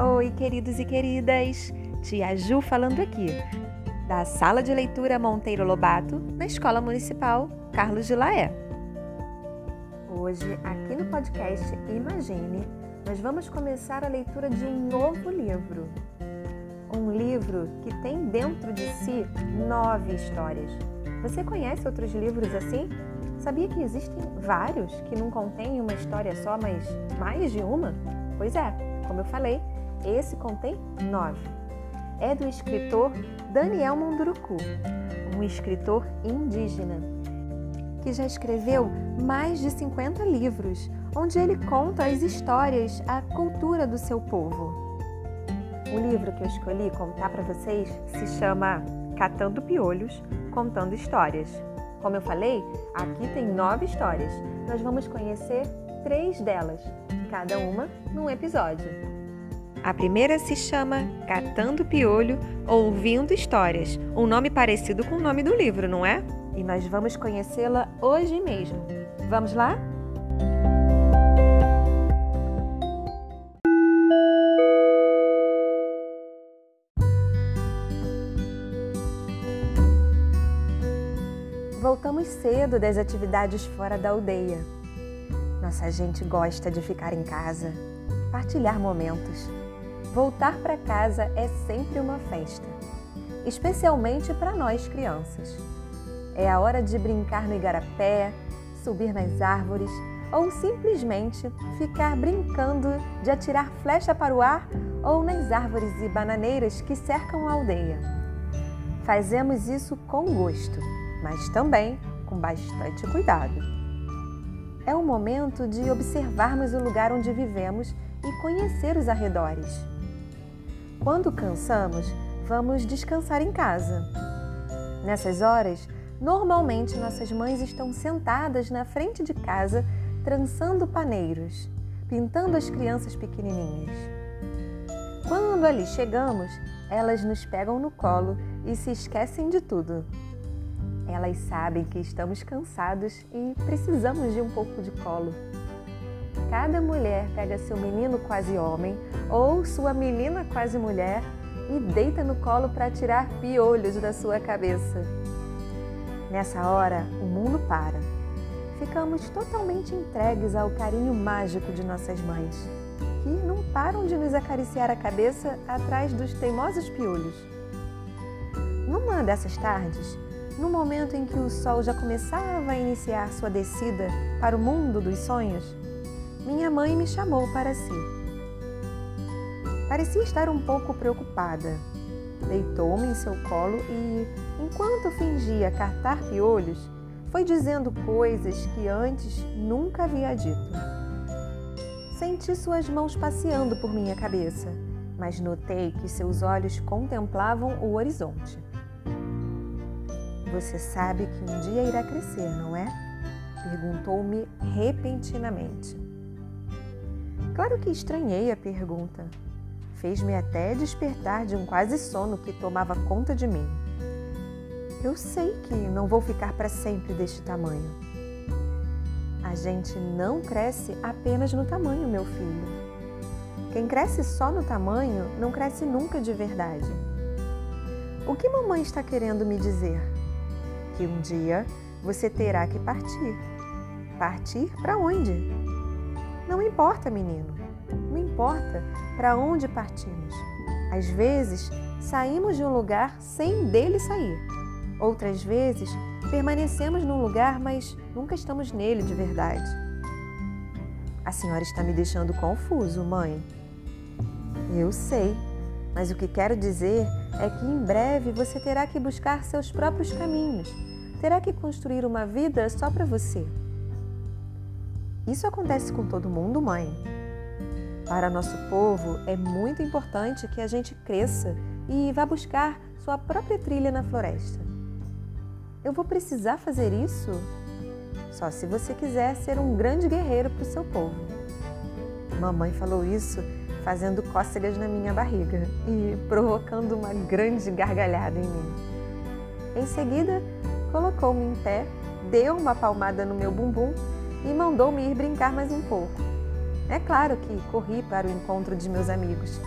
Oi, queridos e queridas! Tia Ju falando aqui, da Sala de Leitura Monteiro Lobato, na Escola Municipal Carlos de Laé. Hoje, aqui no podcast Imagine, nós vamos começar a leitura de um novo livro. Um livro que tem dentro de si nove histórias. Você conhece outros livros assim? Sabia que existem vários que não contêm uma história só, mas mais de uma? Pois é, como eu falei, esse contém nove. É do escritor Daniel Munduruku, um escritor indígena, que já escreveu mais de 50 livros, onde ele conta as histórias, a cultura do seu povo. O livro que eu escolhi contar para vocês se chama Catando Piolhos, Contando Histórias. Como eu falei, aqui tem nove histórias. Nós vamos conhecer três delas, cada uma num episódio. A primeira se chama Catando Piolho, Ouvindo Histórias, um nome parecido com o nome do livro, não é? E nós vamos conhecê-la hoje mesmo. Vamos lá? Voltamos cedo das atividades fora da aldeia. Nossa gente gosta de ficar em casa, partilhar momentos voltar para casa é sempre uma festa, especialmente para nós crianças. É a hora de brincar no igarapé, subir nas árvores ou simplesmente ficar brincando de atirar flecha para o ar ou nas árvores e bananeiras que cercam a aldeia. Fazemos isso com gosto, mas também com bastante cuidado. É o momento de observarmos o lugar onde vivemos e conhecer os arredores. Quando cansamos, vamos descansar em casa. Nessas horas, normalmente nossas mães estão sentadas na frente de casa, trançando paneiros, pintando as crianças pequenininhas. Quando ali chegamos, elas nos pegam no colo e se esquecem de tudo. Elas sabem que estamos cansados e precisamos de um pouco de colo. Cada mulher pega seu menino quase homem ou sua menina quase mulher e deita no colo para tirar piolhos da sua cabeça. Nessa hora, o mundo para. Ficamos totalmente entregues ao carinho mágico de nossas mães, que não param de nos acariciar a cabeça atrás dos teimosos piolhos. Numa dessas tardes, no momento em que o sol já começava a iniciar sua descida para o mundo dos sonhos, minha mãe me chamou para si. Parecia estar um pouco preocupada. Deitou-me em seu colo e, enquanto fingia cartar piolhos, foi dizendo coisas que antes nunca havia dito. Senti suas mãos passeando por minha cabeça, mas notei que seus olhos contemplavam o horizonte. Você sabe que um dia irá crescer, não é? Perguntou-me repentinamente. Claro que estranhei a pergunta. Fez-me até despertar de um quase sono que tomava conta de mim. Eu sei que não vou ficar para sempre deste tamanho. A gente não cresce apenas no tamanho, meu filho. Quem cresce só no tamanho não cresce nunca de verdade. O que mamãe está querendo me dizer? Que um dia você terá que partir. Partir para onde? Não importa, menino. Não importa para onde partimos. Às vezes, saímos de um lugar sem dele sair. Outras vezes, permanecemos num lugar, mas nunca estamos nele de verdade. A senhora está me deixando confuso, mãe. Eu sei, mas o que quero dizer é que em breve você terá que buscar seus próprios caminhos. Terá que construir uma vida só para você. Isso acontece com todo mundo, mãe. Para nosso povo é muito importante que a gente cresça e vá buscar sua própria trilha na floresta. Eu vou precisar fazer isso? Só se você quiser ser um grande guerreiro para o seu povo. Mamãe falou isso fazendo cócegas na minha barriga e provocando uma grande gargalhada em mim. Em seguida, colocou-me em pé, deu uma palmada no meu bumbum e mandou-me ir brincar mais um pouco. É claro que corri para o encontro de meus amigos.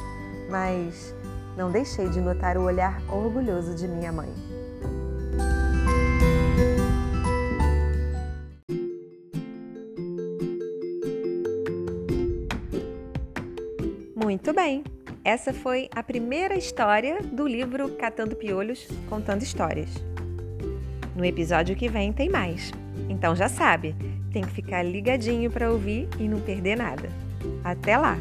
mas não deixei de notar o olhar orgulhoso de minha mãe. Muito bem! Essa foi a primeira história do livro Catando Piolhos, Contando Histórias. No episódio que vem tem mais. Então já sabe, tem que ficar ligadinho para ouvir e não perder nada. Até lá!